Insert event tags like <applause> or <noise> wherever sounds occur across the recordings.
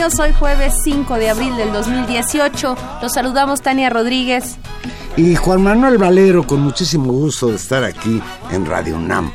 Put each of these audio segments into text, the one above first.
Hoy jueves 5 de abril del 2018. Los saludamos Tania Rodríguez. Y Juan Manuel Valero, con muchísimo gusto de estar aquí en Radio NAM.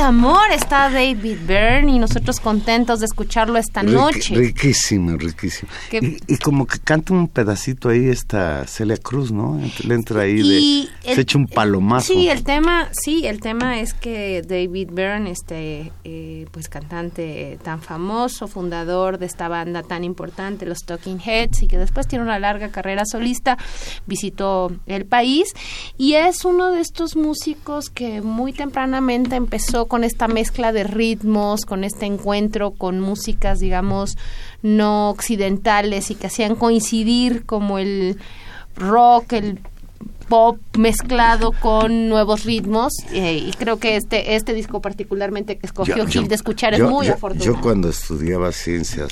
De amor está David Byrne y nosotros contentos de escucharlo esta noche. Riquísimo, riquísimo. Y, como que canta un pedacito ahí esta Celia Cruz, ¿no? Le entra ahí de... se echa un palomazo. Sí, el tema, sí, el tema es que David Byrne, este, eh, pues cantante tan famoso, fundador de esta banda tan importante, los Talking Heads, y que después tiene una larga carrera solista, visitó el país y es uno de estos músicos que muy tempranamente empezó con esta mezcla de ritmos, con este encuentro con músicas, digamos, no occidentales y que hacían coincidir como el rock, el pop mezclado con nuevos ritmos eh, y creo que este este disco particularmente que escogió Gil de escuchar es muy afortunado. Yo cuando estudiaba ciencias,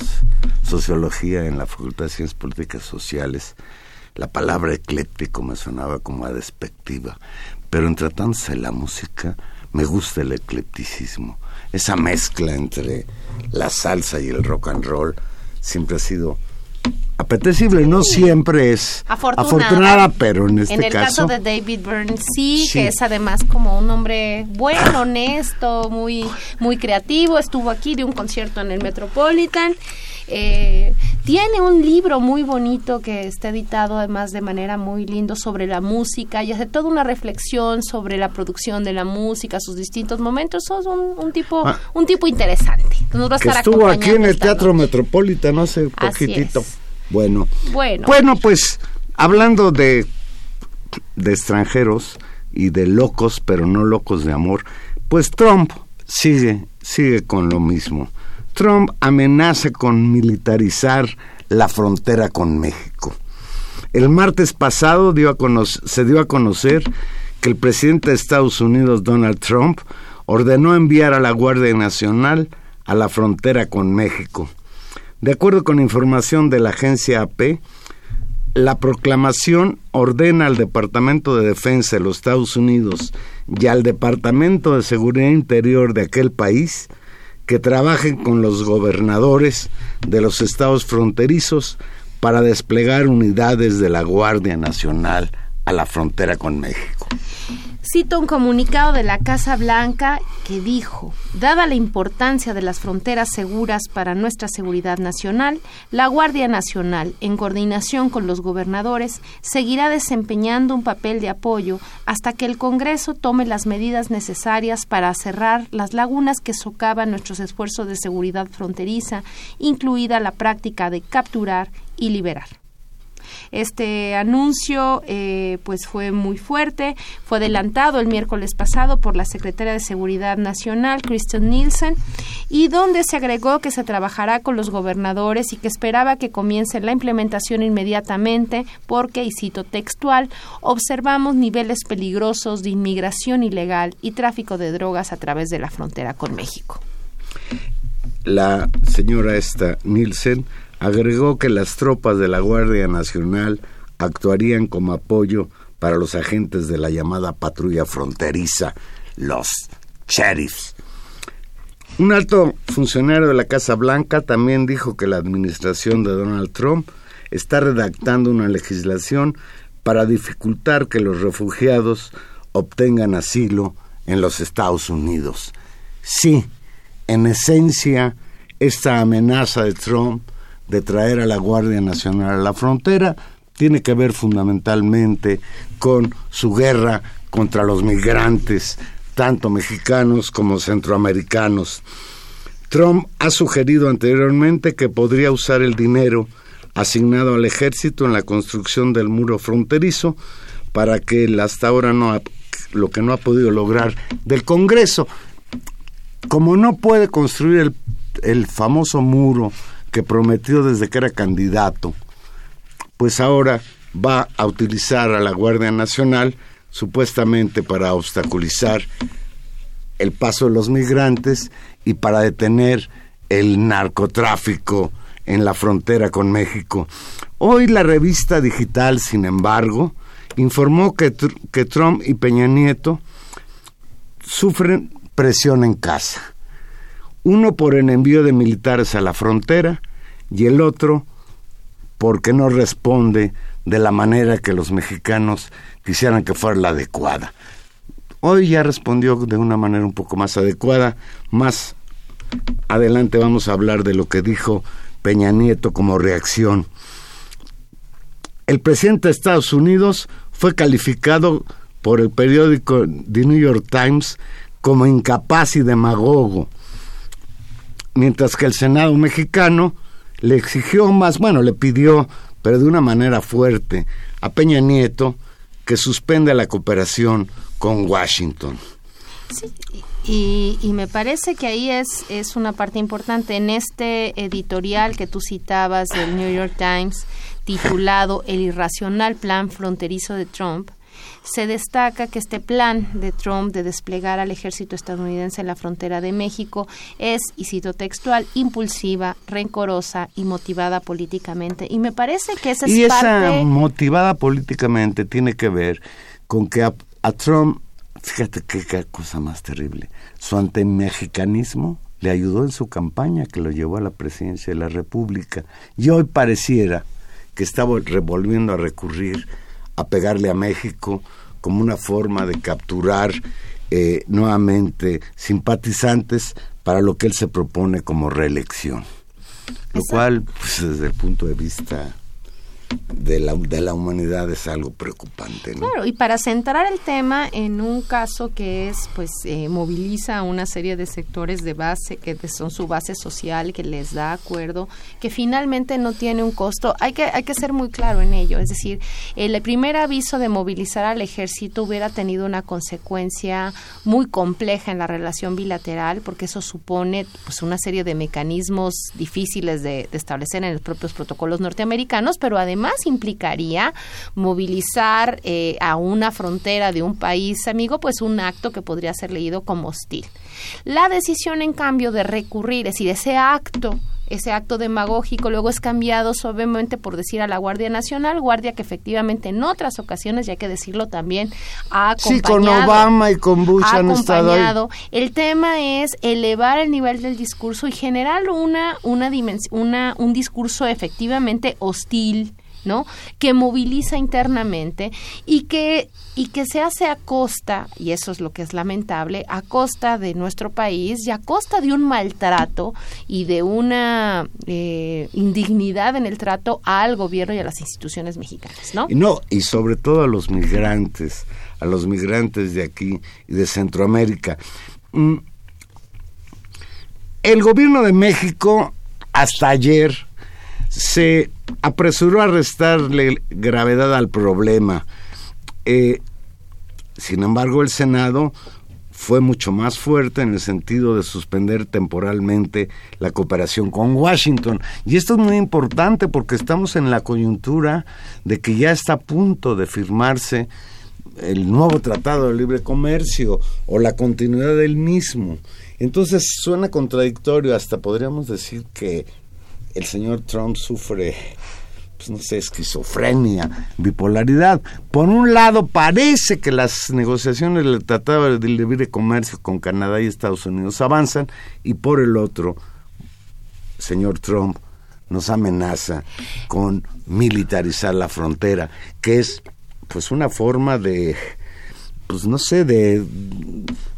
sociología en la Facultad de Ciencias Políticas Sociales, la palabra ecléptico me sonaba como a despectiva, pero en tratándose de la música, me gusta el eclecticismo. Esa mezcla entre la salsa y el rock and roll siempre ha sido apetecible, no siempre es afortunada, pero en este caso... En el caso, de David Byrne sí, que es además como un hombre bueno, <laughs> honesto, muy, muy creativo, estuvo aquí de un concierto en el Metropolitan. Eh, tiene un libro muy bonito que está editado además de manera muy lindo sobre la música y hace toda una reflexión sobre la producción de la música, sus distintos momentos. Sos un, tipo ah. un tipo interesante. estuvo aquí en el Teatro Metropolitano hace poquitito. Bueno. bueno. Bueno, pues hablando de, de extranjeros y de locos, pero no locos de amor, pues Trump sigue, sigue con lo mismo. Trump amenaza con militarizar la frontera con México. El martes pasado se dio a conocer que el presidente de Estados Unidos, Donald Trump, ordenó enviar a la Guardia Nacional a la frontera con México. De acuerdo con información de la agencia AP, la proclamación ordena al Departamento de Defensa de los Estados Unidos y al Departamento de Seguridad Interior de aquel país que trabajen con los gobernadores de los estados fronterizos para desplegar unidades de la Guardia Nacional a la frontera con México. Cito un comunicado de la Casa Blanca que dijo, dada la importancia de las fronteras seguras para nuestra seguridad nacional, la Guardia Nacional, en coordinación con los gobernadores, seguirá desempeñando un papel de apoyo hasta que el Congreso tome las medidas necesarias para cerrar las lagunas que socavan nuestros esfuerzos de seguridad fronteriza, incluida la práctica de capturar y liberar. Este anuncio eh, pues fue muy fuerte, fue adelantado el miércoles pasado por la secretaria de Seguridad Nacional, Kristen Nielsen, y donde se agregó que se trabajará con los gobernadores y que esperaba que comience la implementación inmediatamente porque, y cito textual, observamos niveles peligrosos de inmigración ilegal y tráfico de drogas a través de la frontera con México. La señora esta Nielsen Agregó que las tropas de la Guardia Nacional actuarían como apoyo para los agentes de la llamada patrulla fronteriza, los sheriffs. Un alto funcionario de la Casa Blanca también dijo que la administración de Donald Trump está redactando una legislación para dificultar que los refugiados obtengan asilo en los Estados Unidos. Sí, en esencia, esta amenaza de Trump de traer a la Guardia Nacional a la frontera tiene que ver fundamentalmente con su guerra contra los migrantes, tanto mexicanos como centroamericanos. Trump ha sugerido anteriormente que podría usar el dinero asignado al ejército en la construcción del muro fronterizo para que hasta ahora no lo que no ha podido lograr del Congreso. Como no puede construir el, el famoso muro que prometió desde que era candidato, pues ahora va a utilizar a la Guardia Nacional supuestamente para obstaculizar el paso de los migrantes y para detener el narcotráfico en la frontera con México. Hoy la revista digital, sin embargo, informó que, que Trump y Peña Nieto sufren presión en casa uno por el envío de militares a la frontera y el otro porque no responde de la manera que los mexicanos quisieran que fuera la adecuada. Hoy ya respondió de una manera un poco más adecuada. Más adelante vamos a hablar de lo que dijo Peña Nieto como reacción. El presidente de Estados Unidos fue calificado por el periódico The New York Times como incapaz y demagogo mientras que el Senado mexicano le exigió más, bueno, le pidió, pero de una manera fuerte, a Peña Nieto que suspenda la cooperación con Washington. Sí, y, y, me parece que ahí es, es una parte importante. En este editorial que tú citabas del New York Times, titulado El irracional plan fronterizo de Trump, se destaca que este plan de Trump de desplegar al ejército estadounidense en la frontera de México es, y cito textual, impulsiva, rencorosa y motivada políticamente. Y me parece que esa es y esa motivada políticamente tiene que ver con que a, Trump, fíjate qué, cosa más terrible, su antimexicanismo le ayudó en su campaña que lo llevó a la presidencia de la República y hoy pareciera que estaba revolviendo a recurrir a pegarle a México como una forma de capturar eh, nuevamente simpatizantes para lo que él se propone como reelección. Lo cual, pues, desde el punto de vista de la, de la humanidad es algo preocupante. Claro, y para centrar el tema en un caso que es, pues, eh, moviliza a una serie de sectores de base, que son su base social, que les da acuerdo, que finalmente no tiene un costo, hay que, hay que ser muy claro en ello. Es decir, el primer aviso de movilizar al ejército hubiera tenido una consecuencia muy compleja en la relación bilateral, porque eso supone, pues, una serie de mecanismos difíciles de, de establecer en los propios protocolos norteamericanos, pero además más implicaría movilizar eh, a una frontera de un país amigo, pues un acto que podría ser leído como hostil. La decisión, en cambio, de recurrir, es decir, ese acto ese acto demagógico luego es cambiado suavemente por decir a la Guardia Nacional, guardia que efectivamente en otras ocasiones, ya hay que decirlo también, ha acompañado. Sí, con Obama y con Bush han estado ahí. El tema es elevar el nivel del discurso y generar una, una, una un discurso efectivamente hostil, Que moviliza internamente y que y que se hace a costa, y eso es lo que es lamentable, a costa de nuestro país y a costa de un maltrato y de una eh, indignidad en el trato al gobierno y a las instituciones mexicanas, ¿no? No, y sobre todo a los migrantes, a los migrantes de aquí y de Centroamérica. Mm, el gobierno de México hasta ayer se apresuró a restarle gravedad al problema. Eh, sin embargo, el Senado fue mucho más fuerte en el sentido de suspender temporalmente la cooperación con Washington. Y esto es muy importante porque estamos en la coyuntura de que ya está a punto de firmarse el nuevo Tratado de Libre Comercio o la continuidad del mismo. Entonces suena contradictorio, hasta podríamos decir que el señor Trump sufre, pues no sé, esquizofrenia, bipolaridad. Por un lado, parece que las negociaciones del Tratado de Libre Comercio con Canadá y Estados Unidos avanzan, y por el otro, señor Trump nos amenaza con militarizar la frontera, que es pues una forma de pues no sé, de,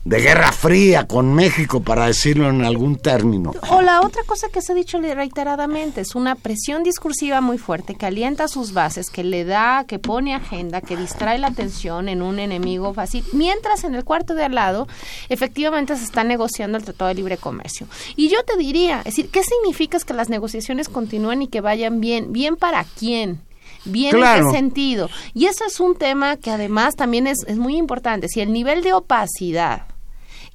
de guerra fría con México, para decirlo en algún término. O la otra cosa que se ha dicho reiteradamente es una presión discursiva muy fuerte que alienta sus bases, que le da, que pone agenda, que distrae la atención en un enemigo fácil, mientras en el cuarto de al lado efectivamente se está negociando el Tratado de Libre Comercio. Y yo te diría, es decir, ¿qué significa que las negociaciones continúen y que vayan bien? ¿Bien para quién? Bien en qué sentido. Y eso es un tema que además también es, es muy importante. Si el nivel de opacidad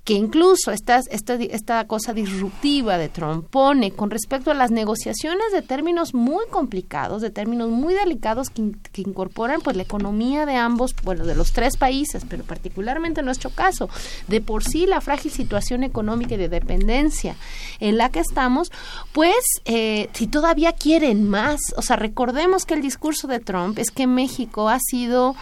que incluso esta, esta, esta cosa disruptiva de Trump pone con respecto a las negociaciones de términos muy complicados, de términos muy delicados que, que, incorporan pues la economía de ambos, bueno, de los tres países, pero particularmente en nuestro caso, de por sí la frágil situación económica y de dependencia en la que estamos, pues eh, si todavía quieren más, o sea, recordemos que el discurso de Trump es que México ha sido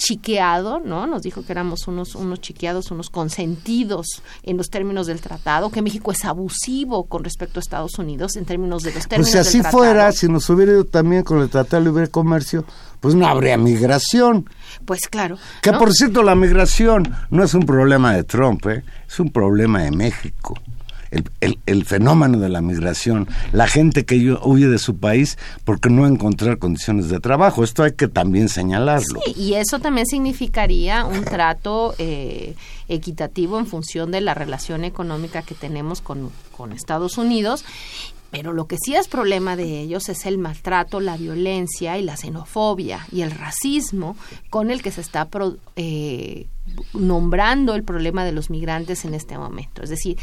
chiqueado, ¿no? Nos dijo que éramos unos, unos chiqueados, unos consentidos en los términos del tratado, que México es abusivo con respecto a Estados Unidos en términos de los términos pues si así fuera, si nos hubiera ido también con el Tratado de Libre Comercio, pues no habría migración. Pues claro. Que por cierto, la migración no es un problema de Trump, ¿eh? es un problema de México el, el, fenómeno de la migración, la gente que huye de su país porque no encontrar condiciones de trabajo. Esto hay que también señalarlo. Sí, y eso también significaría un trato eh, equitativo en función de la relación económica que tenemos con, con Estados Unidos pero lo que sí es problema de ellos es el maltrato, la violencia y la xenofobia y el racismo con el que se está eh, nombrando el problema de los migrantes en este momento. Es decir,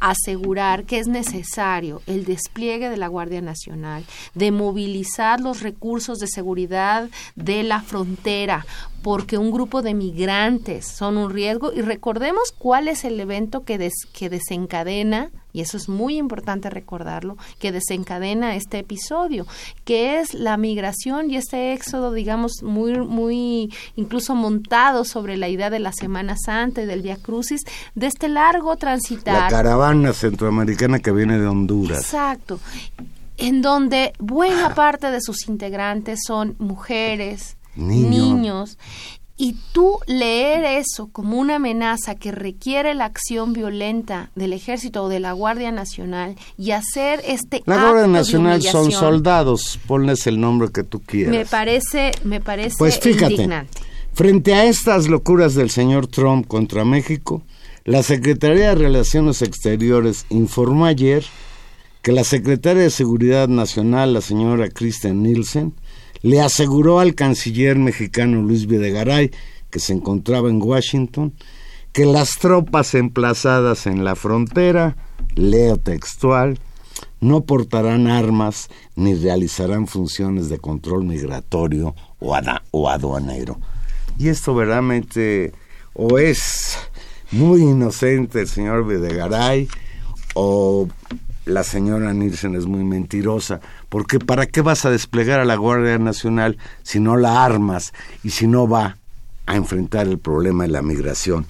asegurar que es necesario el despliegue de la Guardia Nacional, de movilizar los recursos de seguridad de la frontera, porque un grupo de migrantes son un riesgo y recordemos cuál es el evento que, que desencadena, y eso es muy importante recordarlo, que desencadena este episodio, que es la migración y este éxodo, digamos, muy, muy incluso montado sobre la idea de la Semana Santa y del Via Crucis, de este largo transitar. La caravana centroamericana que viene de Honduras. Exacto en donde buena parte de sus integrantes son mujeres, niños. Y tú leer eso como una amenaza que requiere la acción violenta del ejército o de la Guardia Nacional y hacer este La Guardia Nacional son soldados, ponles el nombre que tú quieras. Me parece, me parece pues fíjate, Frente a estas locuras del señor Trump contra México, la Secretaría de Relaciones Exteriores informó ayer que la secretaria de Seguridad Nacional, la señora Kristen Nielsen, le aseguró al canciller mexicano Luis Videgaray, que se encontraba en Washington, que las tropas emplazadas en la frontera, leo textual, no portarán armas ni realizarán funciones de control migratorio o, aduanero. Y esto verdaderamente o es muy inocente el señor Videgaray o la señora Nielsen es muy mentirosa, porque ¿para qué vas a desplegar a la Guardia Nacional si no la armas y si no va a enfrentar el problema de la migración?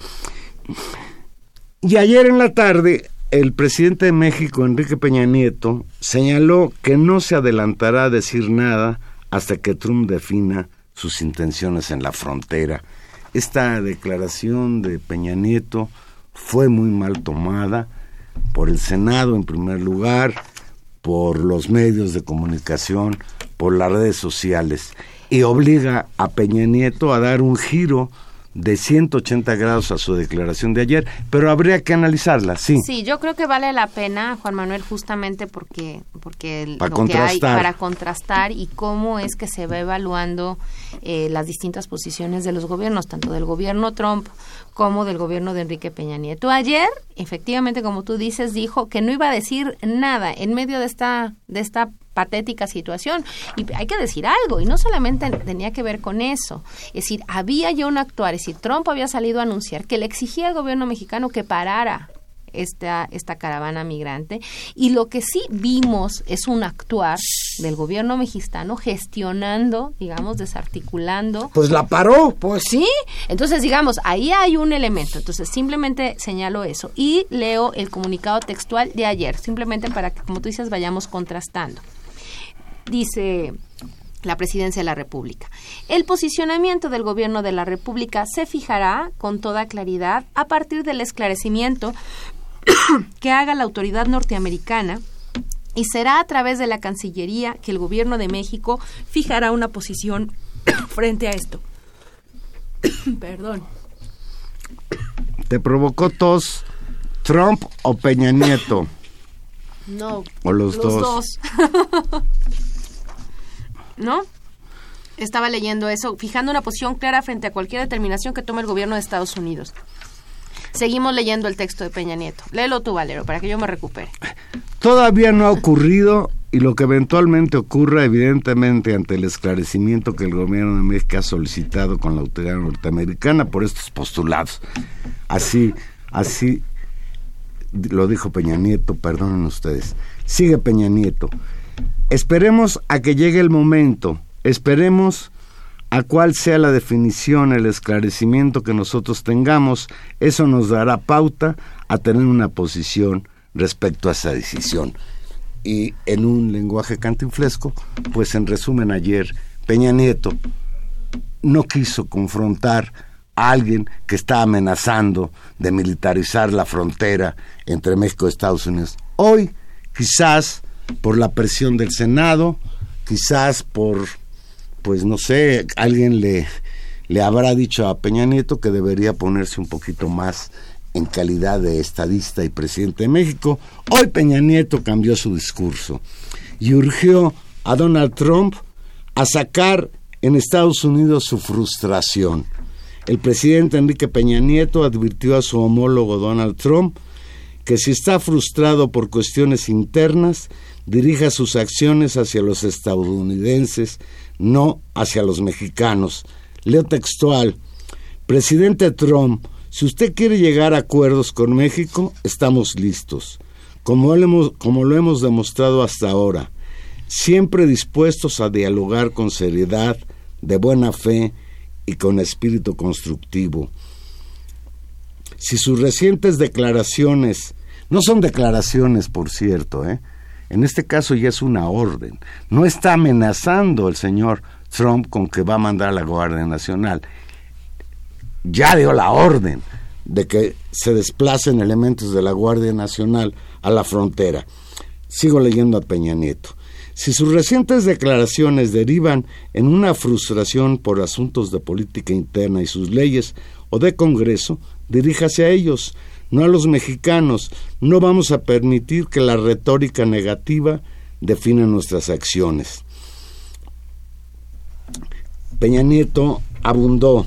Y ayer en la tarde, el presidente de México, Enrique Peña Nieto, señaló que no se adelantará a decir nada hasta que Trump defina sus intenciones en la frontera. Esta declaración de Peña Nieto fue muy mal tomada por el Senado en primer lugar, por los medios de comunicación, por las redes sociales y obliga a Peña Nieto a dar un giro de 180 grados a su declaración de ayer, pero habría que analizarla, sí. Sí, yo creo que vale la pena, Juan Manuel, justamente porque porque para lo contrastar. que hay para contrastar y cómo es que se va evaluando eh, las distintas posiciones de los gobiernos, tanto del gobierno Trump como del gobierno de Enrique Peña Nieto. Ayer, efectivamente, como tú dices, dijo que no iba a decir nada en medio de esta de esta patética situación. Y hay que decir algo, y no solamente tenía que ver con eso. Es decir, había ya un actuar, es decir, Trump había salido a anunciar que le exigía al gobierno mexicano que parara esta, esta caravana migrante. Y lo que sí vimos es un actuar del gobierno mexicano gestionando, digamos, desarticulando. Pues la paró. Pues sí. Entonces, digamos, ahí hay un elemento. Entonces, simplemente señalo eso. Y leo el comunicado textual de ayer, simplemente para que, como tú dices, vayamos contrastando. Dice la presidencia de la República. El posicionamiento del gobierno de la República se fijará con toda claridad a partir del esclarecimiento <coughs> que haga la autoridad norteamericana y será a través de la Cancillería que el gobierno de México fijará una posición <coughs> frente a esto. <coughs> Perdón. ¿Te provocó tos Trump o Peña Nieto? No. O los, dos. dos. <laughs> ¿No? Estaba leyendo eso, fijando una posición clara frente a cualquier determinación que tome el gobierno de Estados Unidos. Seguimos leyendo el texto de Peña Nieto. Léelo tú, Valero, para que yo me recupere. Todavía no ha ocurrido y lo que eventualmente ocurra, evidentemente, ante el esclarecimiento que el gobierno de México ha solicitado con la autoridad norteamericana por estos postulados. Así, así lo dijo Peña Nieto, perdonen ustedes. Sigue Peña Nieto. Esperemos a que llegue el momento, esperemos a cuál sea la definición, el esclarecimiento que nosotros tengamos, eso nos dará pauta a tener una posición respecto a esa decisión. Y en un lenguaje cantinflesco, pues en resumen ayer, Peña Nieto no quiso confrontar a alguien que está amenazando de militarizar la frontera entre México y Estados Unidos. Hoy, quizás por la presión del Senado, quizás por, pues no sé, alguien le, le habrá dicho a Peña Nieto que debería ponerse un poquito más en calidad de estadista y presidente de México. Hoy Peña Nieto cambió su discurso y urgió a Donald Trump a sacar en Estados Unidos su frustración. El presidente Enrique Peña Nieto advirtió a su homólogo Donald Trump que si está frustrado por cuestiones internas, dirija sus acciones hacia los estadounidenses, no hacia los mexicanos. Leo textual. Presidente Trump, si usted quiere llegar a acuerdos con México, estamos listos, como lo hemos, demostrado hasta ahora, siempre dispuestos a dialogar con seriedad, de buena fe y con espíritu constructivo. Si sus recientes declaraciones, no son declaraciones, por cierto, ¿eh? En este caso ya es una orden, no está amenazando el señor Trump con que va a mandar a la Guardia Nacional, ya dio la orden de que se desplacen elementos de la Guardia Nacional a la frontera. Sigo leyendo a Peña Nieto. Si sus recientes declaraciones derivan en una frustración por asuntos de política interna y sus leyes o de Congreso, diríjase a ellos, no a los mexicanos. No vamos a permitir que la retórica negativa defina nuestras acciones. Peña Nieto abundó,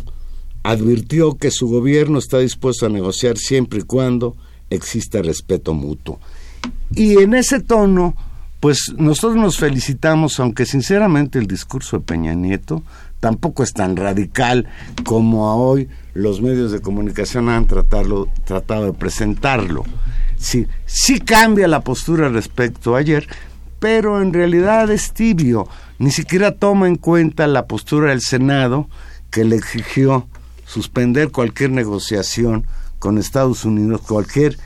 advirtió que su gobierno está dispuesto a negociar siempre y cuando exista respeto mutuo. Y en ese tono, pues nosotros nos felicitamos, aunque sinceramente el discurso de Peña Nieto tampoco es tan radical como hoy los medios de comunicación han tratado, tratado de presentarlo. Sí, sí cambia la postura respecto a ayer, pero en realidad es tibio. Ni siquiera toma en cuenta la postura del Senado que le exigió suspender cualquier negociación con Estados Unidos, cualquier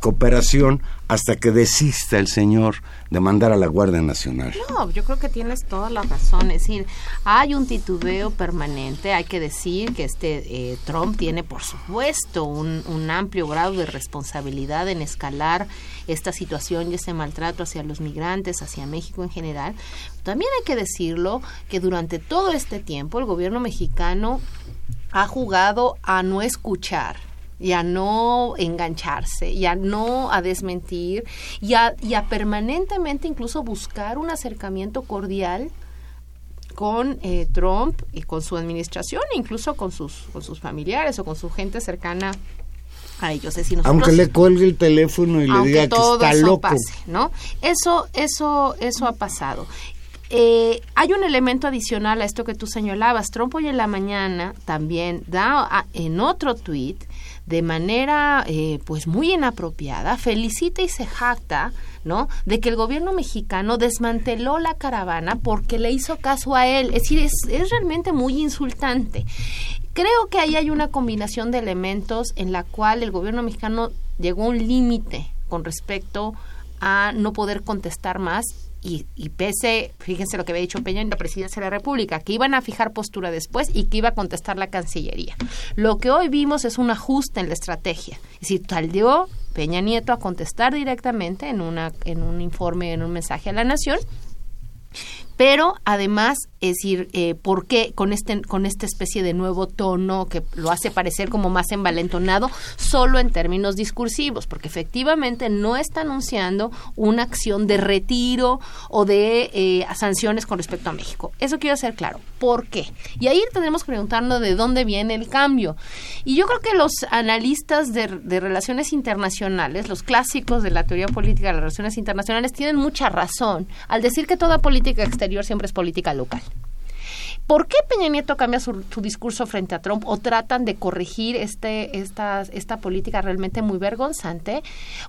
cooperación hasta que desista el señor de mandar a la Guardia Nacional. No, yo creo que tienes toda la razón. Es decir, hay un titubeo permanente. Hay que decir que este eh, Trump tiene, por supuesto, un, un amplio grado de responsabilidad en escalar esta situación y ese maltrato hacia los migrantes, hacia México en general. También hay que decirlo que durante todo este tiempo el gobierno mexicano ha jugado a no escuchar y a no engancharse, y a no a desmentir, y a, y a permanentemente incluso buscar un acercamiento cordial con eh, Trump y con su administración, incluso con sus, con sus familiares o con su gente cercana a ellos. Es decir, Aunque le cuelgue el teléfono y le diga que está eso loco. pase, ¿no? Eso, eso, eso ha pasado. Eh, hay un elemento adicional a esto que tú señalabas. Trump hoy en la mañana también da a- en otro tuit de manera eh, pues muy inapropiada, felicita y se jacta, ¿no? De que el gobierno mexicano desmanteló la caravana porque le hizo caso a él. Es decir, es, es realmente muy insultante. Creo que ahí hay una combinación de elementos en la cual el gobierno mexicano llegó a un límite con respecto a no poder contestar más y, y pese, fíjense lo que había dicho Peña en la presidencia de la República, que iban a fijar postura después y que iba a contestar la Cancillería. Lo que hoy vimos es un ajuste en la estrategia. Es decir, salió Peña Nieto a contestar directamente en, una, en un informe, en un mensaje a la Nación, pero además, es decir, eh, ¿por qué con este con esta especie de nuevo tono que lo hace parecer como más envalentonado solo en términos discursivos? Porque efectivamente no está anunciando una acción de retiro o de eh, sanciones con respecto a México. Eso quiero ser claro. ¿Por qué? Y ahí tenemos que preguntarnos de dónde viene el cambio. Y yo creo que los analistas de, de relaciones internacionales, los clásicos de la teoría política de las relaciones internacionales, tienen mucha razón al decir que toda política exterior siempre es política local. ¿Por qué Peña Nieto cambia su, discurso frente a Trump o tratan de corregir este, esta, esta política realmente muy vergonzante?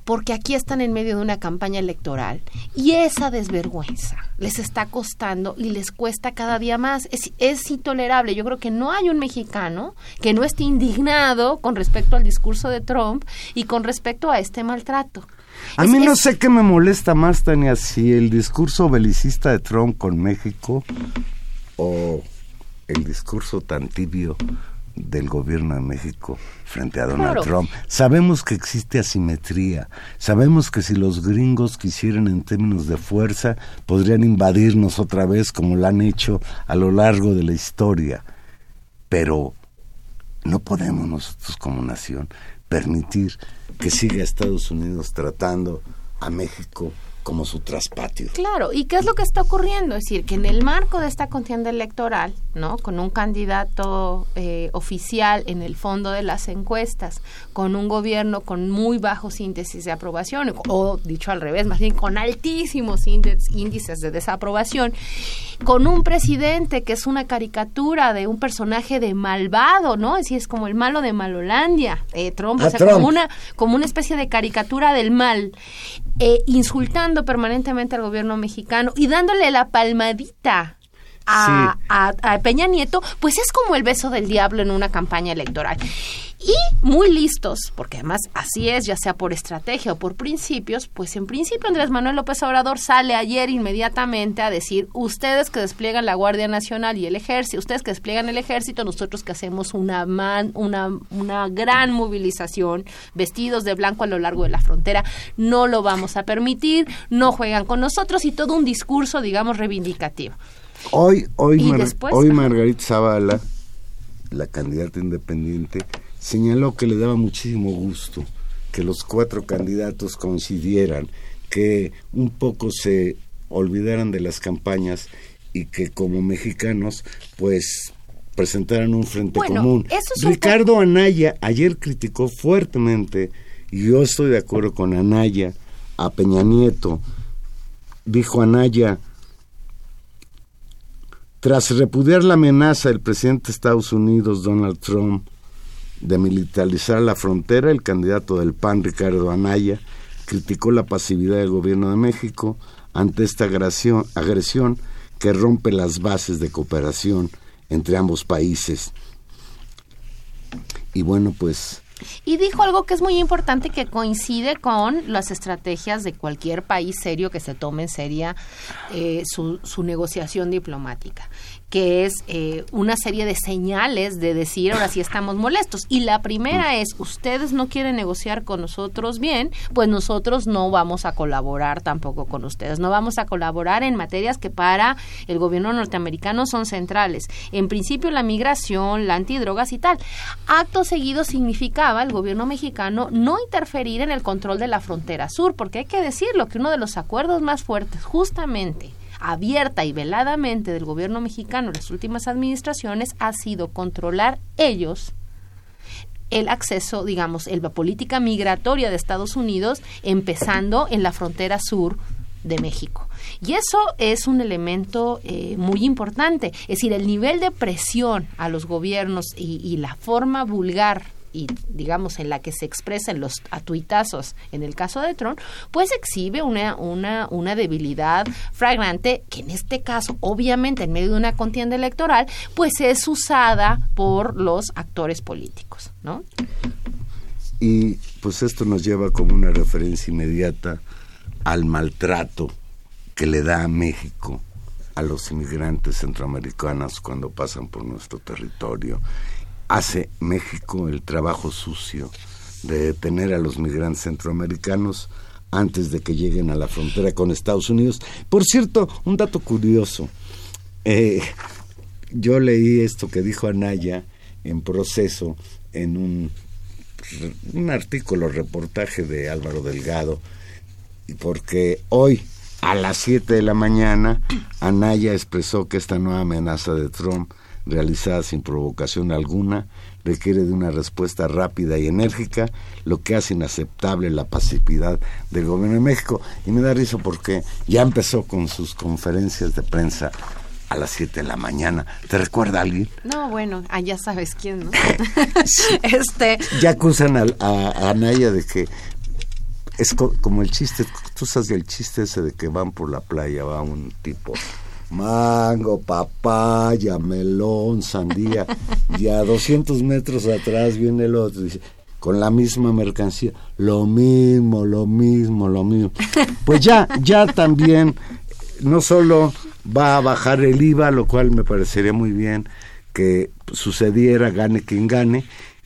Porque aquí están en medio de una campaña electoral y esa desvergüenza les está costando y les cuesta cada día más. Es, es intolerable. Yo creo que no hay un mexicano que no esté indignado con respecto al discurso de Trump y con respecto a este maltrato. A Es- mí no es- sé qué me molesta más, Tania, si el discurso belicista de Trump con México o el discurso tan tibio del gobierno de México frente a Donald Claro. Trump. Sabemos que existe asimetría, sabemos que si los gringos quisieran en términos de fuerza, podrían invadirnos otra vez como lo han hecho a lo largo de la historia. Pero no podemos nosotros como nación permitir que siga Estados Unidos tratando a México como su traspatio. Claro, ¿y qué es lo que está ocurriendo? Es decir, que en el marco de esta contienda electoral, ¿no? Con un candidato eh, oficial en el fondo de las encuestas, con un gobierno con muy bajos índices de aprobación, o dicho al revés, más bien con altísimos índices, de desaprobación, con un presidente que es una caricatura de un personaje de malvado, ¿no? Es decir, es como el malo de Malolandia, eh, Trump, o sea, Trump. como una como una especie de caricatura del mal, eh, insultando permanentemente al gobierno mexicano y dándole la palmadita a, Sí. a- a Peña Nieto, pues es como el beso del diablo en una campaña electoral. Y muy listos, porque además así es, ya sea por estrategia o por principios, pues en principio Andrés Manuel López Obrador sale ayer inmediatamente a decir, ustedes que despliegan la Guardia Nacional y el Ejército, ustedes que despliegan el Ejército, nosotros que hacemos una, man- una, una gran movilización, vestidos de blanco a lo largo de la frontera, no lo vamos a permitir, no juegan con nosotros y todo un discurso, digamos, reivindicativo. Hoy, hoy, Y Mar- después, hoy. Margarita Zavala, la candidata independiente, señaló que le daba muchísimo gusto que los cuatro candidatos coincidieran, que un poco se olvidaran de las campañas y que como mexicanos, pues presentaran un frente Bueno, común. eso es un Ricardo Anaya ayer criticó fuertemente, y yo estoy de acuerdo con Anaya, a Peña Nieto. Dijo Anaya, tras repudiar la amenaza del presidente de Estados Unidos, Donald Trump, de militarizar la frontera, el candidato del PAN, Ricardo Anaya, criticó la pasividad del gobierno de México ante esta agresión, que rompe las bases de cooperación entre ambos países. Y bueno, pues Y dijo algo que es muy importante que coincide con las estrategias de cualquier país serio que se tome en serio eh, su, su negociación diplomática que es eh, una serie de señales de decir ahora sí estamos molestos. Y la primera es, ustedes no quieren negociar con nosotros bien, pues nosotros no vamos a colaborar tampoco con ustedes. No vamos a colaborar en materias que para el gobierno norteamericano son centrales. En principio la migración, la antidrogas y tal. Acto seguido el gobierno mexicano no interferir en el control de la frontera sur, porque hay que decirlo que uno de los acuerdos más fuertes justamente abierta y veladamente del gobierno mexicano en las últimas administraciones ha sido controlar ellos el acceso, digamos, el, la política migratoria de Estados Unidos, empezando en la frontera sur de México. Y eso es un elemento eh, muy importante. Es decir, el nivel de presión a los gobiernos y, y la forma vulgar y digamos en la que se expresan los atuitazos en el caso de Trump, pues exhibe una, una, una debilidad fragrante que en este caso, obviamente en medio de una contienda electoral, pues es usada por los actores políticos, ¿no? Y pues esto nos lleva como una referencia inmediata al maltrato que le da a México a los inmigrantes centroamericanos cuando pasan por nuestro territorio hace México el trabajo sucio de detener a los migrantes centroamericanos antes de que lleguen a la frontera con Estados Unidos. Por cierto, un dato curioso. Eh, yo leí esto que dijo Anaya en proceso en un, un artículo, reportaje de Álvaro Delgado, porque hoy a las 7 de la mañana Anaya expresó que esta nueva amenaza de Trump realizada sin provocación alguna, requiere de una respuesta rápida y enérgica, lo que hace inaceptable la pasividad del gobierno de México. Y me da risa porque ya empezó con sus conferencias de prensa a las 7 de la mañana. ¿Te recuerda alguien? No, bueno, ah, ya sabes quién, ¿no? <laughs> <laughs> este... Ya acusan a, a, Anaya de que es como el chiste, tú sabes el chiste ese de que van por la playa, va un tipo mango, papaya, melón, sandía, y a 200 metros atrás viene el otro, dice, con la misma mercancía, lo mismo, lo mismo, lo mismo. Pues ya, ya también, no solo va a bajar el IVA, lo cual me parecería muy bien que sucediera, gane quien gane,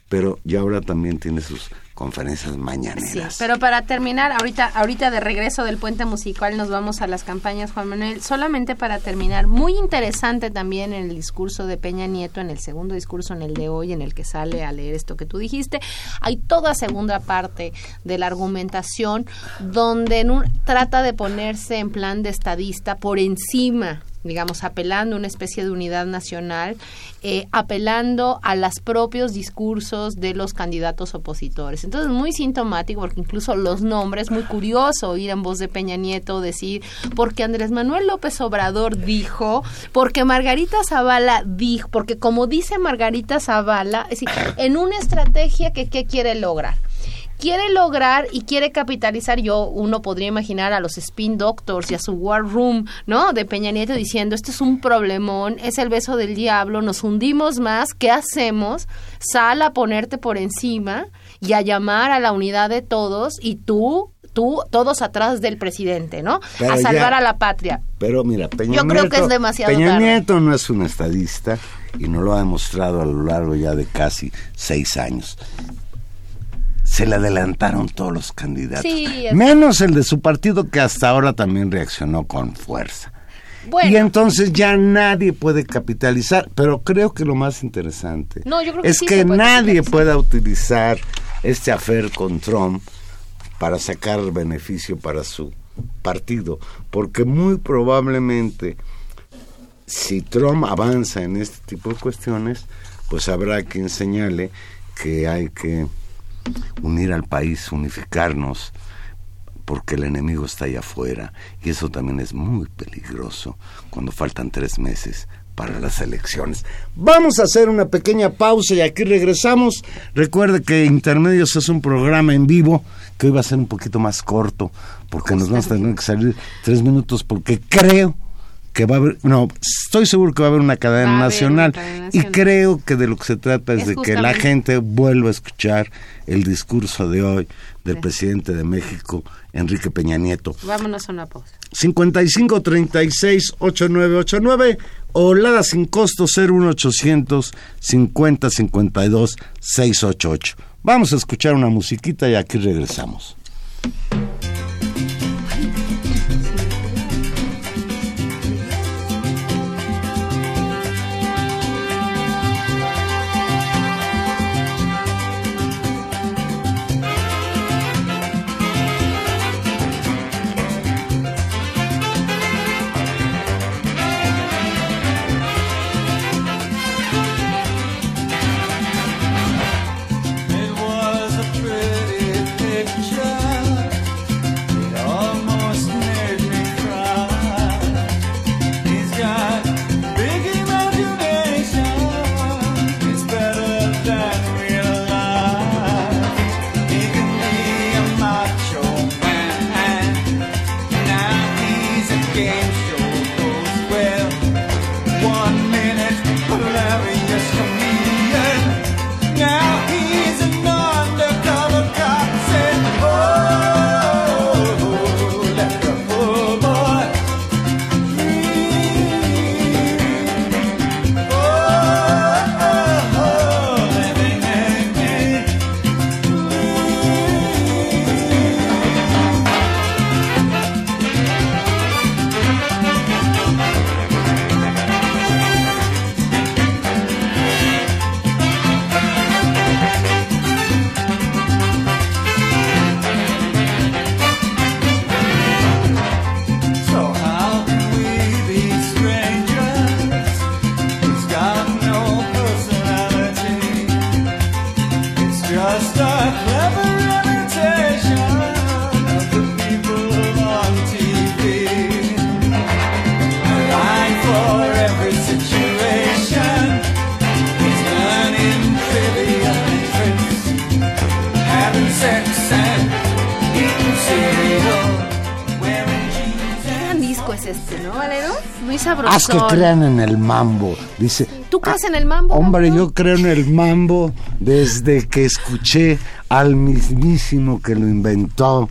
pero ya ahora también tiene sus conferencias mañaneras. Sí, pero para terminar, ahorita, ahorita de regreso del puente musical nos vamos a las campañas, Juan Manuel. Solamente para terminar, muy interesante también en el discurso de Peña Nieto, en el segundo discurso, en el de hoy, en el que sale a leer esto que tú dijiste, hay toda segunda parte de la argumentación donde trata de ponerse en plan de estadista por encima digamos, apelando a una especie de unidad nacional, eh, apelando a los propios discursos de los candidatos opositores. Entonces, muy sintomático, porque incluso los nombres, muy curioso oír en voz de Peña Nieto decir, porque Andrés Manuel López Obrador dijo, porque Margarita Zavala dijo, porque como dice Margarita Zavala, es decir, en una estrategia que ¿qué quiere lograr? Quiere lograr y quiere capitalizar, yo uno podría imaginar a los spin doctors y a su war room, ¿no? De Peña Nieto diciendo, esto es un problemón, es el beso del diablo, nos hundimos más, ¿qué hacemos? Sal a ponerte por encima y a llamar a la unidad de todos y tú tú, todos atrás del presidente, ¿no? a salvar a la patria. Pero mira, Peña Yo creo que es demasiado Peña Nieto no es un estadista y no lo ha demostrado a lo largo ya de casi seis años se le adelantaron todos los candidatos. menos el de su partido que hasta ahora también reaccionó con fuerza. Y entonces ya nadie puede capitalizar, pero creo que lo más interesante es que, nadie pueda utilizar este afer con Trump para sacar beneficio para su partido, porque muy probablemente si Trump avanza en este tipo de cuestiones, pues habrá quien señale que hay que unir al país, unificarnos, porque el enemigo está allá afuera. Y eso también es muy peligroso cuando faltan tres meses para las elecciones. Vamos a hacer una pequeña pausa y aquí regresamos. Recuerde que Intermedios es un programa en vivo que hoy va a ser un poquito más corto porque nos vamos a tener que salir tres minutos porque creo que va a haber, no, estoy seguro que va a haber una cadena, haber nacional, una cadena y creo que de lo que se trata es, Es de que la gente vuelva a escuchar el discurso de hoy del Sí. presidente de México, Enrique Peña Nieto. Vámonos a una pausa. 55 36 8989 o Lada sin costo 01800 50 52 688. Vamos a escuchar una musiquita y aquí regresamos. Que crean en el mambo, dice. ¿Tú crees en el mambo? Hombre, yo creo en el mambo desde que escuché al mismísimo que lo inventó,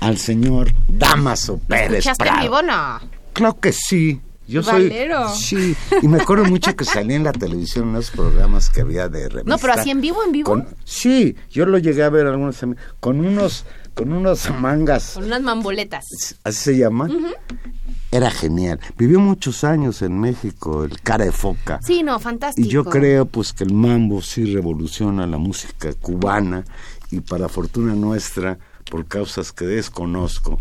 al señor Damaso Pérez ¿Escuchaste en Prado. vivo? No. Claro que sí. Yo soy. Valero. Sí. Y me acuerdo mucho que salía en la televisión en unos programas que había de revista. No, pero así en vivo, en vivo. Con- sí, yo lo llegué a ver algunos con unos con unos mangas, Con unas mamboletas. así se llama. Era genial. Vivió muchos años en México, el cara de foca. Sí, no, fantástico. Y yo creo pues que el mambo sí revoluciona la música cubana y para fortuna nuestra, por causas que desconozco,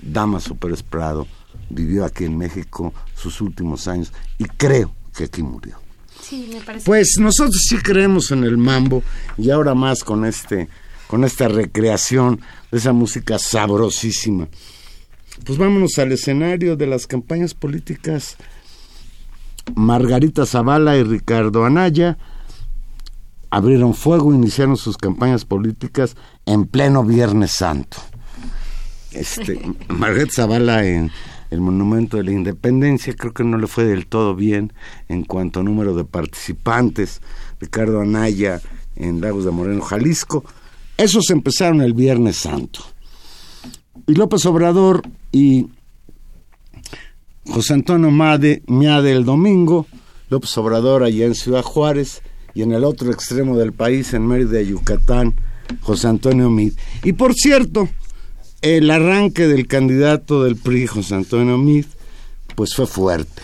Damaso Pérez Prado vivió aquí en México sus últimos años y creo que aquí murió. Sí, me parece. Pues nosotros sí creemos en el mambo y ahora más con este con esta recreación de esa música sabrosísima. Pues vámonos al escenario de las campañas políticas. Margarita Zavala y Ricardo Anaya abrieron fuego, iniciaron sus campañas políticas en pleno Viernes Santo. Este, <laughs> Margarita Zavala en el Monumento de la Independencia creo que no le fue del todo bien en cuanto a número de participantes. Ricardo Anaya en Lagos de Moreno, Jalisco. Esos empezaron el Viernes Santo. Y López Obrador y José Antonio Made, Miade el domingo, López Obrador allá en Ciudad Juárez y en el otro extremo del país, en Mérida, Yucatán, José Antonio Mid. Y por cierto, el arranque del candidato del PRI, José Antonio Mid, pues fue fuerte.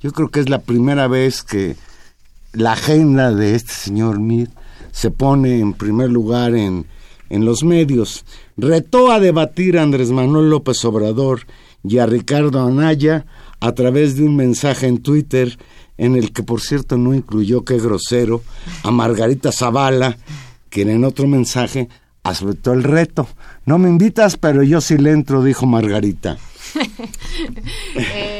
Yo creo que es la primera vez que la agenda de este señor Mid se pone en primer lugar en, en los medios. Retó a debatir a Andrés Manuel López Obrador y a Ricardo Anaya a través de un mensaje en Twitter en el que por cierto no incluyó, qué grosero, a Margarita Zavala, quien en otro mensaje aceptó el reto. No me invitas, pero yo sí le entro, dijo Margarita. <laughs> <laughs> Eh,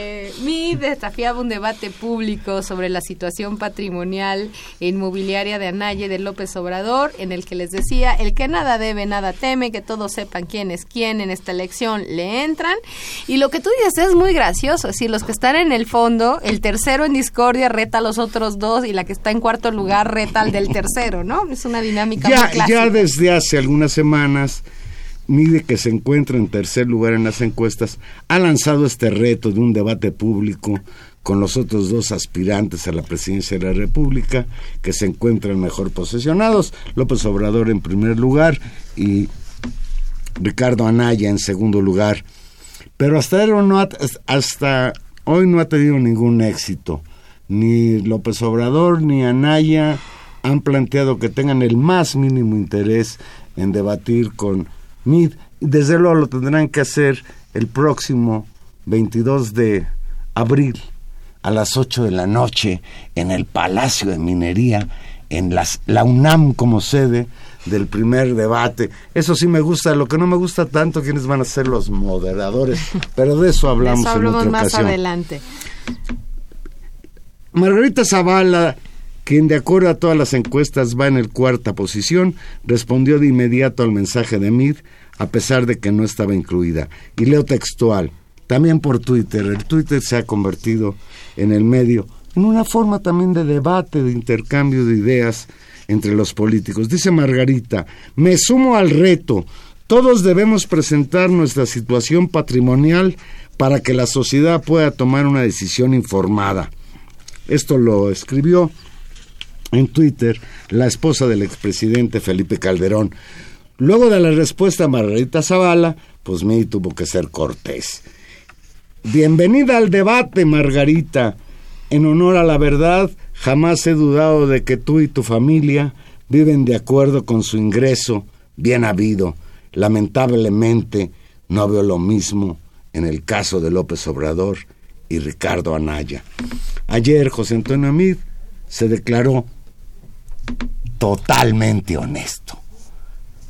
desafiaba un debate público sobre la situación patrimonial e inmobiliaria de Anaya y de López Obrador, en el que les decía, el que nada debe, nada teme, que todos sepan quién es quién en esta elección, le entran. Y lo que tú dices es muy gracioso, decir, los que están en el fondo, el tercero en discordia reta a los otros dos y la que está en cuarto lugar reta al del tercero, ¿no? Es una dinámica ya, muy clásica. ya desde hace algunas semanas, Mide, que se encuentra en tercer lugar en las encuestas, ha lanzado este reto de un debate público con los otros dos aspirantes a la presidencia de la República, que se encuentran mejor posicionados, López Obrador en primer lugar y Ricardo Anaya en segundo lugar. Pero hasta, no ha- hasta hoy no ha tenido ningún éxito. Ni López Obrador ni Anaya han planteado que tengan el más mínimo interés en debatir con Mid. Desde luego lo tendrán que hacer el próximo 22 de abril a las 8 de la noche en el Palacio de Minería, en las, la UNAM como sede del primer debate. Eso sí me gusta, lo que no me gusta tanto, quiénes van a ser los moderadores, pero de eso De hablamos, eso hablamos en otra más ocasión. adelante. Margarita Zavala, quien de acuerdo a todas las encuestas va en el cuarta posición, respondió de inmediato al mensaje de Mid, a pesar de que no estaba incluida. Y leo textual, también por Twitter. El Twitter se ha convertido en el medio, en una forma también de debate, de intercambio de ideas entre los políticos. Dice Margarita, me sumo al reto. Todos debemos presentar nuestra situación patrimonial para que la sociedad pueda tomar una decisión informada. Esto lo escribió en Twitter la esposa del expresidente Felipe Calderón. Luego de la respuesta a Margarita Zavala, pues me tuvo que ser cortés. Bienvenida al debate, Margarita. En honor a la verdad, jamás he dudado de que tú y tu familia viven de acuerdo con su ingreso bien habido. Lamentablemente, no veo lo mismo en el caso de López Obrador y Ricardo Anaya. Ayer José Antonio Amid se declaró totalmente honesto.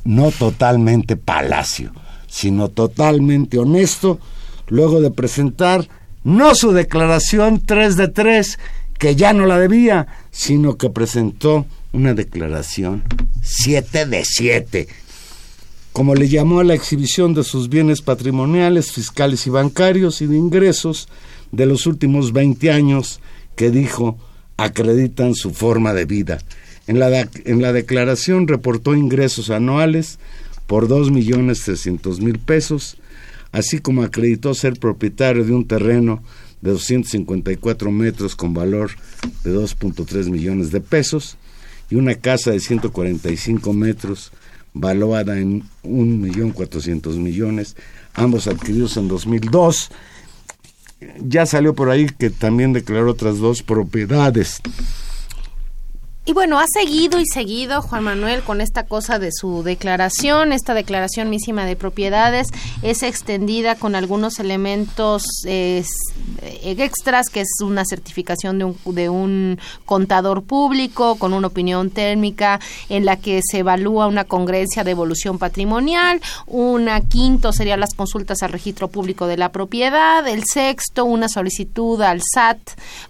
No totalmente palacio, sino totalmente honesto, luego de presentar no su declaración 3 de 3, que ya no la debía, sino que presentó una declaración 7 de 7, como le llamó a la exhibición de sus bienes patrimoniales, fiscales y bancarios y de ingresos de los últimos 20 años, que dijo acreditan su forma de vida. En la, declaración reportó ingresos anuales por 2.300.000 pesos, así como acreditó ser propietario de un terreno de 254 metros con valor de 2.3 millones de pesos y una casa de 145 metros valuada en 1.400.000 millones, ambos adquiridos en 2002. Ya salió por ahí que también declaró otras dos propiedades. Y bueno, ha seguido y seguido Juan Manuel con esta cosa de su declaración, esta declaración mísima de propiedades. Es extendida con algunos elementos eh, extras, que es una certificación de un, de un contador público con una opinión térmica en la que se evalúa una congruencia de evolución patrimonial, una quinto sería las consultas al registro público de la propiedad, el sexto una solicitud al SAT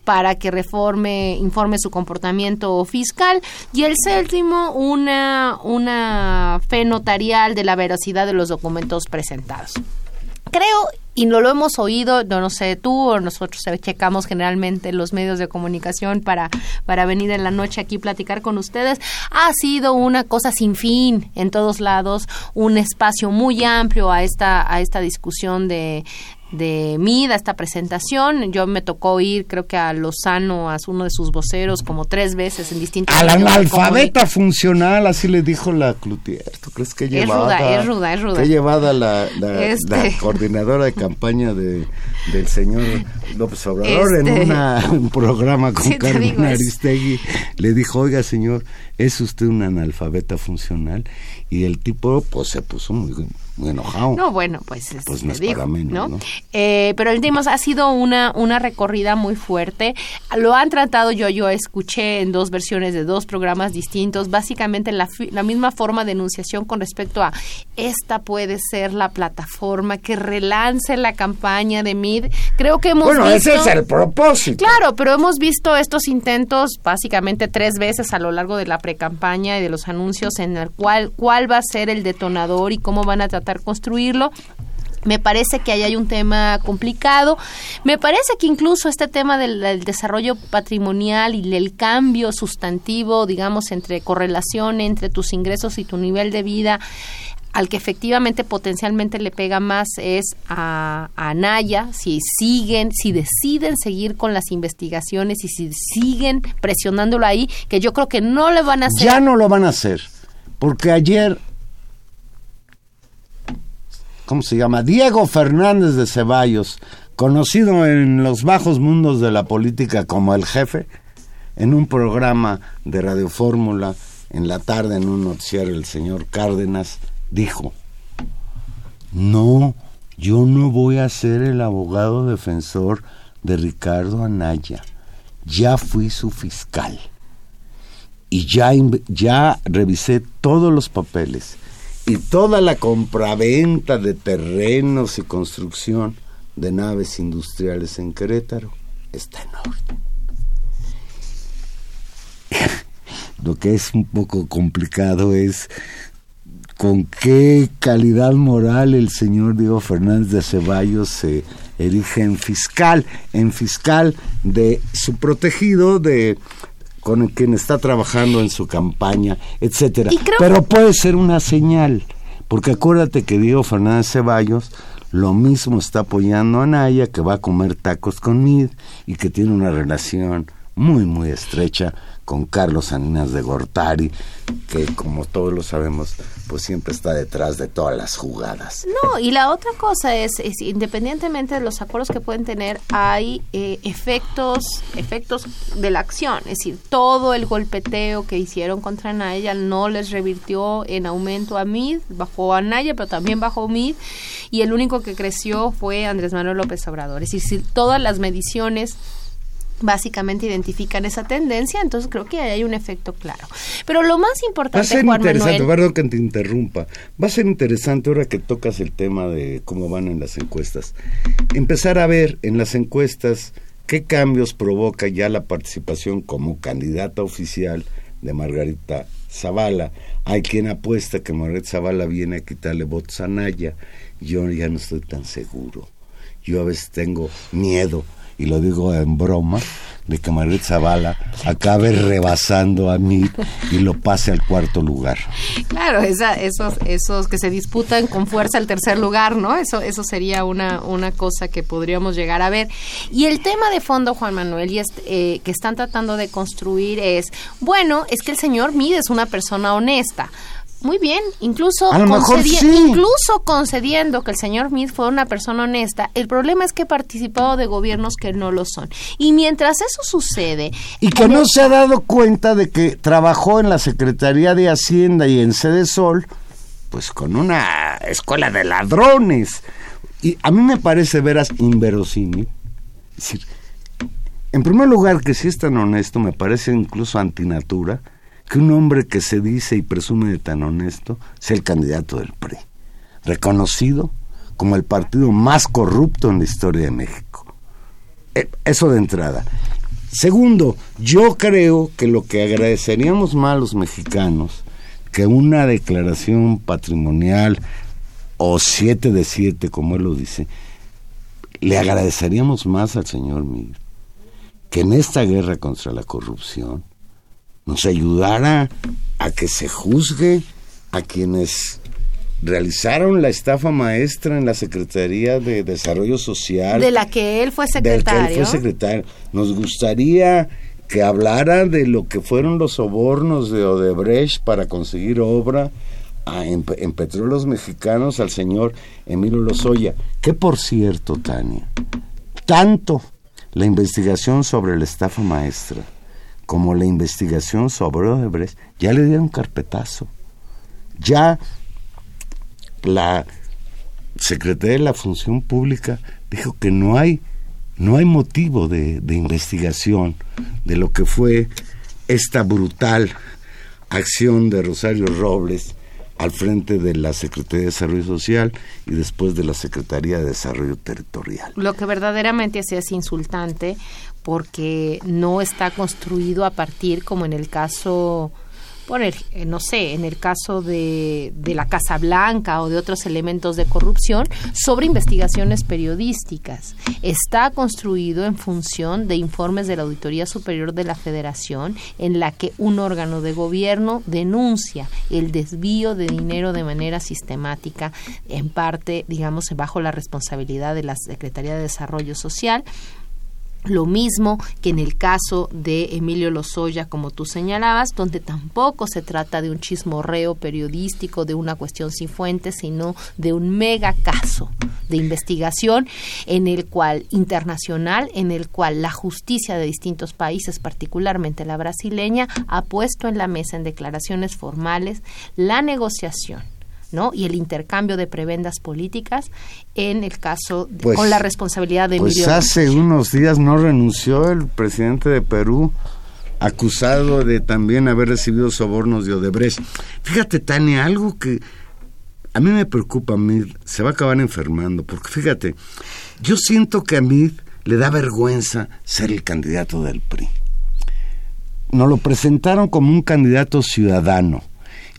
para que reforme, informe su comportamiento fiscal y el séptimo una, una fe notarial de la veracidad de los documentos presentados. Creo, y no lo hemos oído, no, no sé tú o nosotros eh, checamos generalmente los medios de comunicación para, para venir en la noche aquí platicar con ustedes, ha sido una cosa sin fin en todos lados, un espacio muy amplio a esta, a esta discusión de, de MID, a esta presentación. Yo me tocó ir, creo que a Lozano, a uno de sus voceros, como tres veces en distintos Al medios de analfabeta funcional, así le dijo la Cloutier. ¿Tú crees que Es llevada? ruda, es ruda, es ruda. Que llevada la, la, Este. la coordinadora de campaña de, del señor López Obrador en Este. una- un programa con Sí, Carmen es- Aristegui. Le dijo, oiga señor, ¿es usted un analfabeta funcional? Y el tipo pues se puso muy, muy enojado. No, bueno, pues, es- Pues no le es digo, para menos, ¿no? ¿no? Eh, pero digamos, ha sido una, una recorrida muy fuerte. Lo han tratado, yo, yo escuché en dos versiones de dos programas distintos, básicamente la, la misma forma de enunciación con respecto a esta puede ser la plataforma que relance la campaña de MID. Creo que hemos bueno, visto... ese es el propósito. Claro, pero hemos visto estos intentos básicamente tres veces a lo largo de la precampaña y de los anuncios en el cual cuál va a ser el detonador y cómo van a tratar construirlo. Me parece que ahí hay un tema complicado. Me parece que incluso este tema del, desarrollo patrimonial y del cambio sustantivo, digamos, entre correlación entre tus ingresos y tu nivel de vida, al que efectivamente potencialmente le pega más es a, a Anaya, si siguen, si deciden seguir con las investigaciones y si siguen presionándolo ahí, que yo creo que no le van a hacer. Ya no lo van a hacer. Porque ayer, ¿cómo se llama? Diego Fernández de Ceballos, conocido en los bajos mundos de la política como el jefe, en un programa de Radio Fórmula, en la tarde en un noticiario, el señor Cárdenas, dijo, no, yo no voy a ser el abogado defensor de Ricardo Anaya, ya fui su fiscal y ya, ya revisé todos los papeles y toda la compraventa de terrenos y construcción de naves industriales en Querétaro está en orden. <laughs> Lo que es un poco complicado es con qué calidad moral el señor Diego Fernández de Ceballos se erige en fiscal, en fiscal de su protegido, de con quien está trabajando en su campaña, etcétera. Pero puede ser una señal, porque acuérdate que Diego Fernández Ceballos lo mismo está apoyando a Naya, que va a comer tacos con Mid y que tiene una relación muy, muy estrecha con Carlos Salinas de Gortari, que como todos lo sabemos, pues siempre está detrás de todas las jugadas. No, y la otra cosa es, es independientemente de los acuerdos que pueden tener, hay eh, efectos, efectos de la acción. Es decir, todo el golpeteo que hicieron contra Naya no les revirtió en aumento a MID, bajó a Naya, pero también bajó MID, y el único que creció fue Andrés Manuel López Obrador. Es decir, todas las mediciones básicamente identifican esa tendencia, entonces creo que hay un efecto claro. Pero lo más Va a importante, ser Juan interesante, Manuel, perdón que te interrumpa, va a ser interesante ahora que tocas el tema de cómo van en las encuestas, empezar a ver en las encuestas qué cambios provoca ya la participación como candidata oficial de Margarita Zavala. Hay quien apuesta que Margarita Zavala viene a quitarle votos a Naya, yo ya no estoy tan seguro, yo a veces tengo miedo y lo digo en broma, de que Margarita Zavala acabe rebasando a mí y lo pase al cuarto lugar. Claro, esa, esos, esos que se disputan con fuerza el tercer lugar, ¿no? Eso, eso sería una, una cosa que podríamos llegar a ver. Y el tema de fondo, Juan Manuel, y este, eh, que están tratando de construir es, bueno, es que el señor Mide es una persona honesta. Muy bien, incluso, A lo mejor concedi- sí. incluso concediendo que el señor Meade fue una persona honesta, el problema es que ha participado de gobiernos que no lo son. Y mientras eso sucede... Y que no se ha dado cuenta de que trabajó en la Secretaría de Hacienda y en Sede Sol, pues con una escuela de ladrones. Y a mí me parece veras inverosímil. Es decir, en primer lugar, que si es tan honesto, me parece incluso antinatura que un hombre que se dice y presume de tan honesto sea el candidato del PRI, reconocido como el partido más corrupto en la historia de México. Eh, Eso de entrada. Segundo, yo creo que lo que agradeceríamos más los mexicanos, que una declaración patrimonial o siete de siete, como él lo dice, le agradeceríamos más al señor Mir que en esta guerra contra la corrupción nos ayudara a que se juzgue a quienes realizaron la estafa maestra en la Secretaría de Desarrollo Social De la que él fue del que secretario. él fue secretario. Nos gustaría que hablara de lo que fueron los sobornos de Odebrecht para conseguir obra a- en, en petróleos mexicanos al señor Emilio Lozoya. Que por cierto, Tania, tanto la investigación sobre la estafa maestra como la investigación sobre Odebrecht ya le dieron carpetazo. Ya la Secretaría de la Función Pública dijo que no hay, no hay motivo de, investigación de lo que fue esta brutal acción de Rosario Robles al frente de la Secretaría de Desarrollo Social y después de la Secretaría de Desarrollo Territorial. Lo que verdaderamente es insultante porque no está construido a partir, como en el caso, por eh, no sé, en el caso de la Casa Blanca o de otros elementos de corrupción, sobre investigaciones periodísticas. Está construido en función de informes de la Auditoría Superior de la Federación, en la que un órgano de gobierno denuncia el desvío de dinero de manera sistemática, en parte, digamos, bajo la responsabilidad de la Secretaría de Desarrollo Social, lo mismo que en el caso de Emilio Lozoya, como tú señalabas, donde tampoco se trata de un chismorreo periodístico, de una cuestión sin fuentes, sino de un mega caso de investigación en el cual internacional, en el cual la justicia de distintos países, particularmente la brasileña, ha puesto en la mesa en declaraciones formales la negociación ¿no? y el intercambio de prebendas políticas en el caso de- Pues- con la responsabilidad de Pues Emilio hace unos días no renunció el presidente de Perú, acusado de también haber recibido sobornos de Odebrecht. Fíjate, Tania, algo que a mí me preocupa, a mí se va a acabar enfermando, porque fíjate, yo siento que a mí le da vergüenza ser el candidato del PRI. Nos lo presentaron como un candidato ciudadano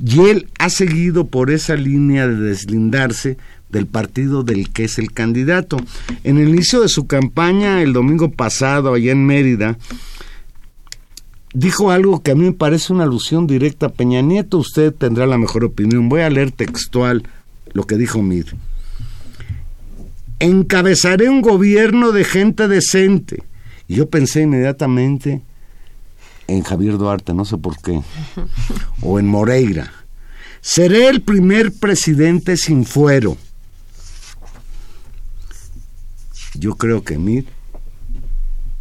y él ha seguido por esa línea de deslindarse del partido del que es el candidato. En el inicio de su campaña, el domingo pasado, allá en Mérida, dijo algo que a mí me parece una alusión directa a Peña Nieto. Usted tendrá la mejor opinión. Voy a leer textual lo que dijo Mir. Encabezaré un gobierno de gente decente. Y yo pensé inmediatamente en Javier Duarte, no sé por qué, <laughs> o en Moreira. Seré el primer presidente sin fuero. Yo creo que Mid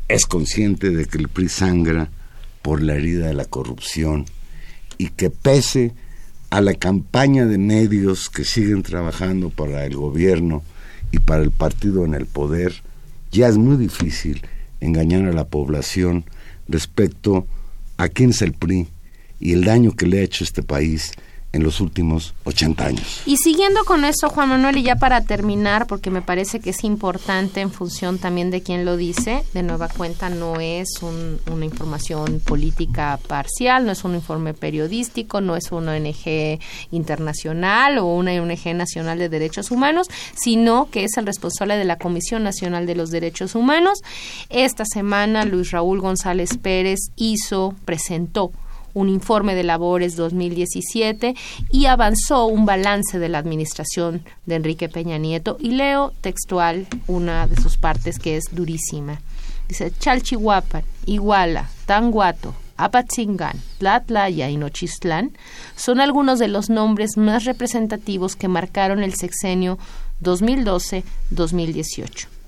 es consciente de que el PRI sangra por la herida de la corrupción y que pese a la campaña de medios que siguen trabajando para el gobierno y para el partido en el poder, ya es muy difícil engañar a la población respecto a quién es el PRI y el daño que le ha hecho este país en los últimos 80 años. Y siguiendo con eso, Juan Manuel, y ya para terminar, porque me parece que es importante en función también de quién lo dice, de nueva cuenta no es un- una información política parcial, no es un informe periodístico, no es una ONG internacional o una ONG nacional de derechos humanos, sino que es el responsable de la Comisión Nacional de los Derechos Humanos. Esta semana Luis Raúl González Pérez hizo, presentó un informe de labores 2017 y avanzó un balance de la administración de Enrique Peña Nieto y leo textual una de sus partes que es durísima. Dice Chalchihuapan, Iguala, Tanguato, Apatzingán, Tlatlaya y Nochistlán son algunos de los nombres más representativos que marcaron el sexenio 2012-2018.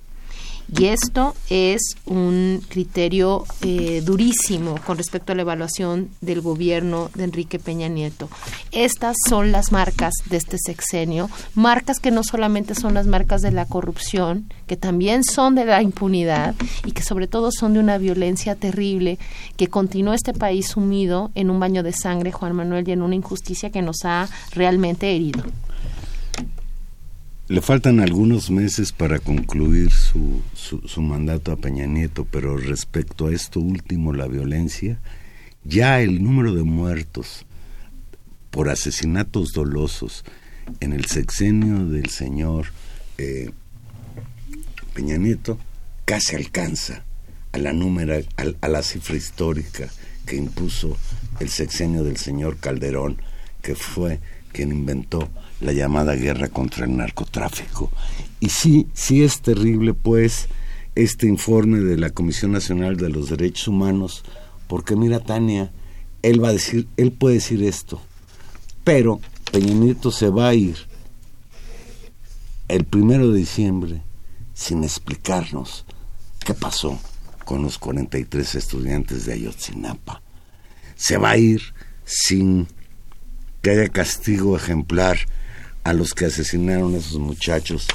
Y esto es un criterio eh, durísimo con respecto a la evaluación del gobierno de Enrique Peña Nieto. Estas son las marcas de este sexenio, marcas que no solamente son las marcas de la corrupción, que también son de la impunidad y que sobre todo son de una violencia terrible que continúa este país sumido en un baño de sangre, Juan Manuel, y en una injusticia que nos ha realmente herido. Le faltan algunos meses para concluir su, su, mandato a Peña Nieto, pero respecto a esto último, la violencia, ya el número de muertos por asesinatos dolosos en el sexenio del señor eh, Peña Nieto casi alcanza a la, número, a la cifra histórica que impuso el sexenio del señor Calderón, que fue quien inventó la llamada guerra contra el narcotráfico. Y sí, sí es terrible, pues, este informe de la Comisión Nacional de los Derechos Humanos, porque mira, Tania, él va a decir, él puede decir esto, pero Peña Nieto se va a ir el primero de diciembre sin explicarnos qué pasó con los 43 estudiantes de Ayotzinapa. Se va a ir sin que haya castigo ejemplar a los que asesinaron a esos muchachos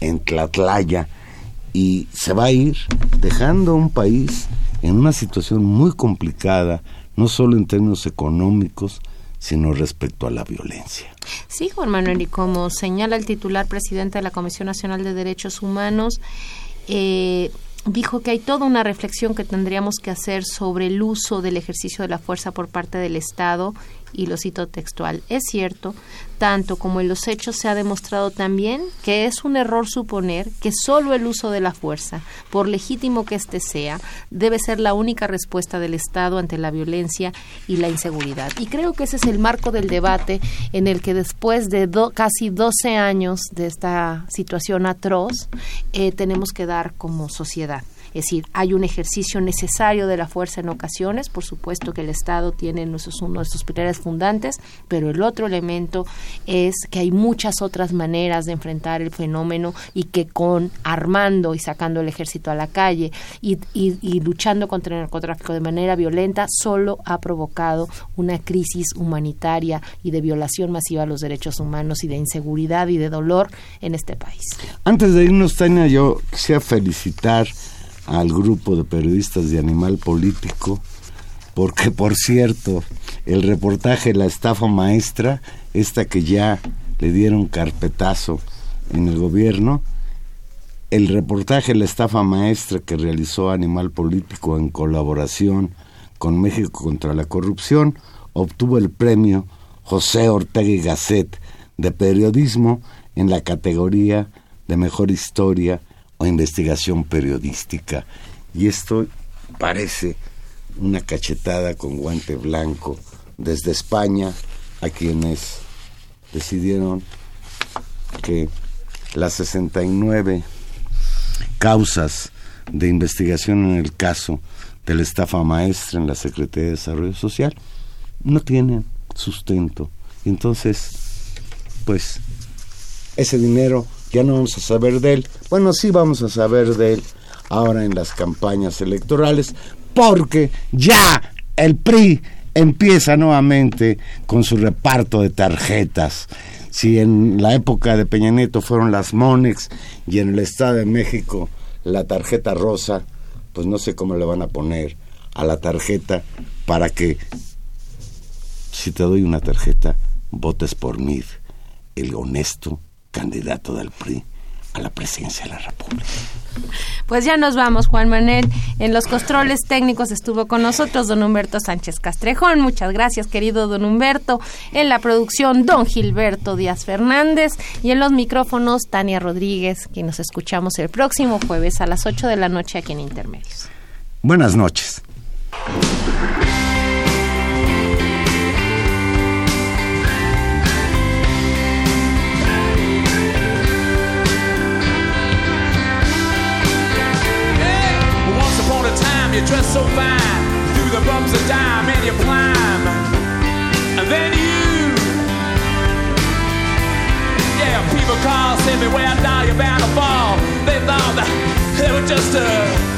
en Tlatlaya y se va a ir dejando un país en una situación muy complicada, no solo en términos económicos, sino respecto a la violencia. Sí, Juan Manuel, y como señala el titular presidente de la Comisión Nacional de Derechos Humanos, eh, dijo que hay toda una reflexión que tendríamos que hacer sobre el uso del ejercicio de la fuerza por parte del Estado y lo cito textual. Es cierto, tanto como en los hechos se ha demostrado también que es un error suponer que solo el uso de la fuerza, por legítimo que éste sea, debe ser la única respuesta del Estado ante la violencia y la inseguridad. Y creo que ese es el marco del debate en el que después de casi 12 años de esta situación atroz, eh, tenemos que dar como sociedad. Es decir, hay un ejercicio necesario de la fuerza en ocasiones, por supuesto que el Estado tiene uno de sus pilares fundantes, pero el otro elemento es que hay muchas otras maneras de enfrentar el fenómeno y que con armando y sacando el ejército a la calle y, y luchando contra el narcotráfico de manera violenta solo ha provocado una crisis humanitaria y de violación masiva a los derechos humanos y de inseguridad y de dolor en este país. Antes de irnos, Tania, yo quisiera felicitar al grupo de periodistas de Animal Político, porque por cierto, el reportaje La estafa maestra, esta que ya le dieron carpetazo en el gobierno, el reportaje La estafa maestra que realizó Animal Político en colaboración con México contra la corrupción, obtuvo el premio José Ortega y Gasset de periodismo en la categoría de mejor historia o investigación periodística. Y esto parece una cachetada con guante blanco desde España a quienes decidieron que las 69 causas de investigación en el caso de la estafa maestra en la Secretaría de Desarrollo Social no tienen sustento. Entonces, pues, ese dinero ya no vamos a saber de él. Bueno, sí vamos a saber de él ahora en las campañas electorales, porque ya el PRI empieza nuevamente con su reparto de tarjetas. Si en la época de Peña Nieto fueron las Monex y en el Estado de México la tarjeta rosa, pues no sé cómo le van a poner a la tarjeta para que si te doy una tarjeta votes por mí, el honesto candidato del PRI a la presidencia de la República. Pues ya nos vamos, Juan Manuel. En los controles técnicos estuvo con nosotros don Humberto Sánchez Castrejón. Muchas gracias, querido don Humberto. En la producción, don Gilberto Díaz Fernández. Y en los micrófonos, Tania Rodríguez, que nos escuchamos el próximo jueves a las 8 de la noche aquí en Intermedios. Buenas noches. People call say me where down you're bound to fall. They thought that they were just a